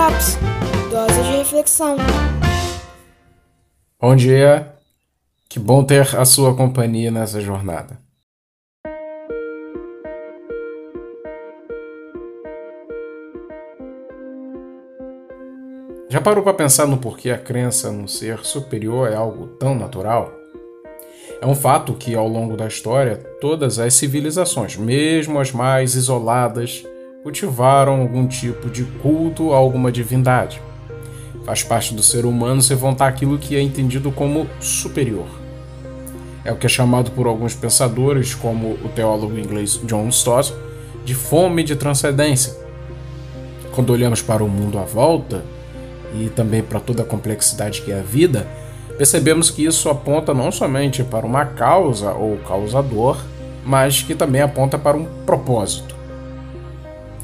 Drops Dose de reflexão. Bom dia, que bom ter a sua companhia nessa jornada. Já parou para pensar no porquê a crença num ser superior é algo tão natural? É um fato que, ao longo da história, todas as civilizações, mesmo as mais isoladas, cultivaram algum tipo de culto a alguma divindade. Faz parte do ser humano se voltar aquilo que é entendido como superior. É o que é chamado por alguns pensadores, como o teólogo inglês John Stott, de fome de transcendência. Quando olhamos para o mundo à volta, e também para toda a complexidade que é a vida, percebemos que isso aponta não somente para uma causa ou causador, mas que também aponta para um propósito.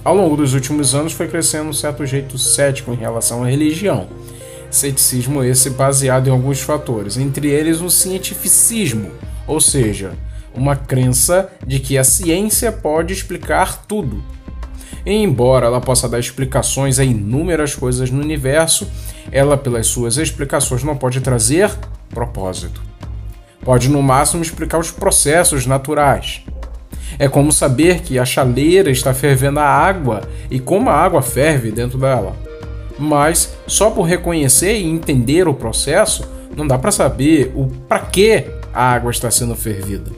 Ao longo dos últimos anos foi crescendo um certo jeito cético em relação à religião. Ceticismo esse baseado em alguns fatores, entre eles o cientificismo, ou seja, uma crença de que a ciência pode explicar tudo. E embora ela possa dar explicações a inúmeras coisas no universo, ela, pelas suas explicações, não pode trazer propósito. Pode, no máximo, explicar os processos naturais. É como saber que a chaleira está fervendo a água e como a água ferve dentro dela. Mas só por reconhecer e entender o processo, não dá para saber o para que a água está sendo fervida.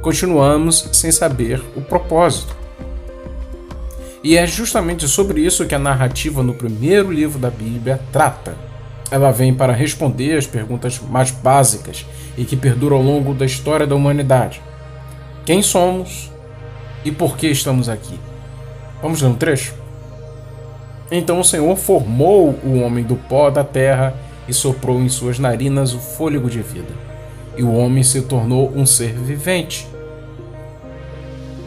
Continuamos sem saber o propósito. E é justamente sobre isso que a narrativa no primeiro livro da Bíblia trata. Ela vem para responder as perguntas mais básicas e que perduram ao longo da história da humanidade. Quem somos e por que estamos aqui? Vamos ler um trecho? Então o Senhor formou o homem do pó da terra e soprou em suas narinas o fôlego de vida. E o homem se tornou um ser vivente.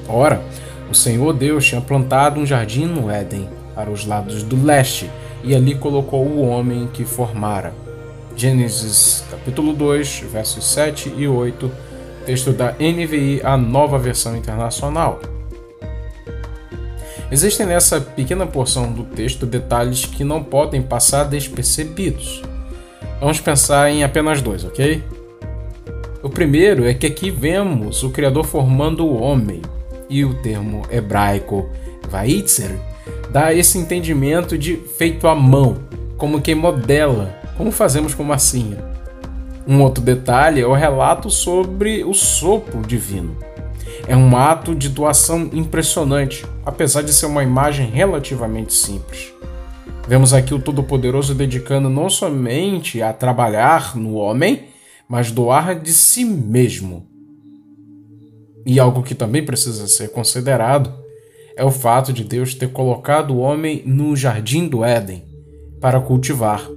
Ora, o Senhor Deus tinha plantado um jardim no Éden, para os lados do leste, e ali colocou o homem que formara. Gênesis capítulo 2, versos 7 e 8 Texto da NVI, a nova versão internacional. Existem nessa pequena porção do texto detalhes que não podem passar despercebidos. Vamos pensar em apenas dois, ok? O primeiro é que aqui vemos o Criador formando o homem, e o termo hebraico vaitzer dá esse entendimento de feito à mão, como quem modela, como fazemos com massinha. Um outro detalhe é o relato sobre o sopro divino. É um ato de doação impressionante, apesar de ser uma imagem relativamente simples. Vemos aqui o Todo-Poderoso dedicando não somente a trabalhar no homem, mas doar de si mesmo. E algo que também precisa ser considerado é o fato de Deus ter colocado o homem no jardim do Éden para cultivar.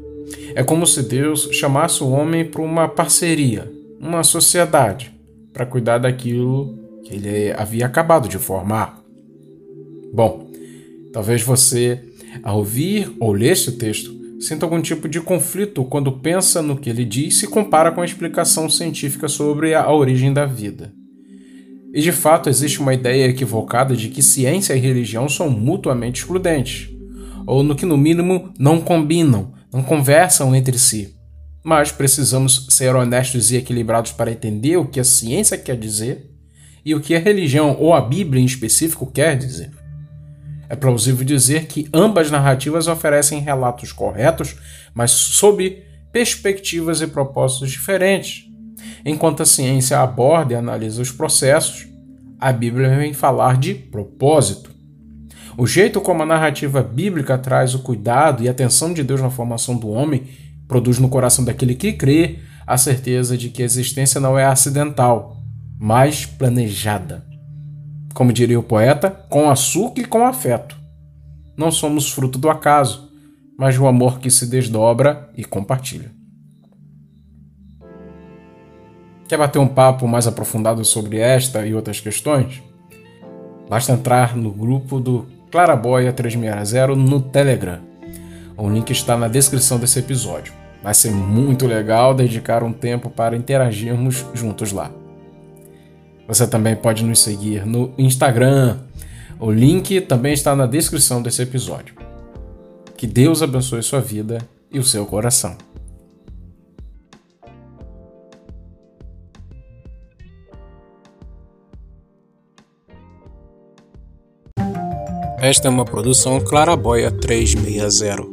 É como se Deus chamasse o homem para uma parceria, uma sociedade, para cuidar daquilo que ele havia acabado de formar. Bom, talvez você, ao ouvir ou ler este texto, sinta algum tipo de conflito quando pensa no que ele diz e compara com a explicação científica sobre a origem da vida. E de fato existe uma ideia equivocada de que ciência e religião são mutuamente excludentes, ou no que no mínimo não combinam, não conversam entre si. Mas precisamos ser honestos e equilibrados para entender o que a ciência quer dizer e o que a religião ou a Bíblia em específico quer dizer. É plausível dizer que ambas narrativas oferecem relatos corretos, mas sob perspectivas e propósitos diferentes. Enquanto a ciência aborda e analisa os processos, a Bíblia vem falar de propósito. O jeito como a narrativa bíblica traz o cuidado e atenção de Deus na formação do homem produz no coração daquele que crê a certeza de que a existência não é acidental, mas planejada. Como diria o poeta, com açúcar e com afeto. Não somos fruto do acaso, mas do amor que se desdobra e compartilha. Quer bater um papo mais aprofundado sobre esta e outras questões? Basta entrar no grupo do Claraboia 360 no Telegram. O link está na descrição desse episódio. Vai ser muito legal dedicar um tempo para interagirmos juntos lá. Você também pode nos seguir no Instagram. O link também está na descrição desse episódio. Que Deus abençoe sua vida e o seu coração. Esta é uma produção Claraboia 360.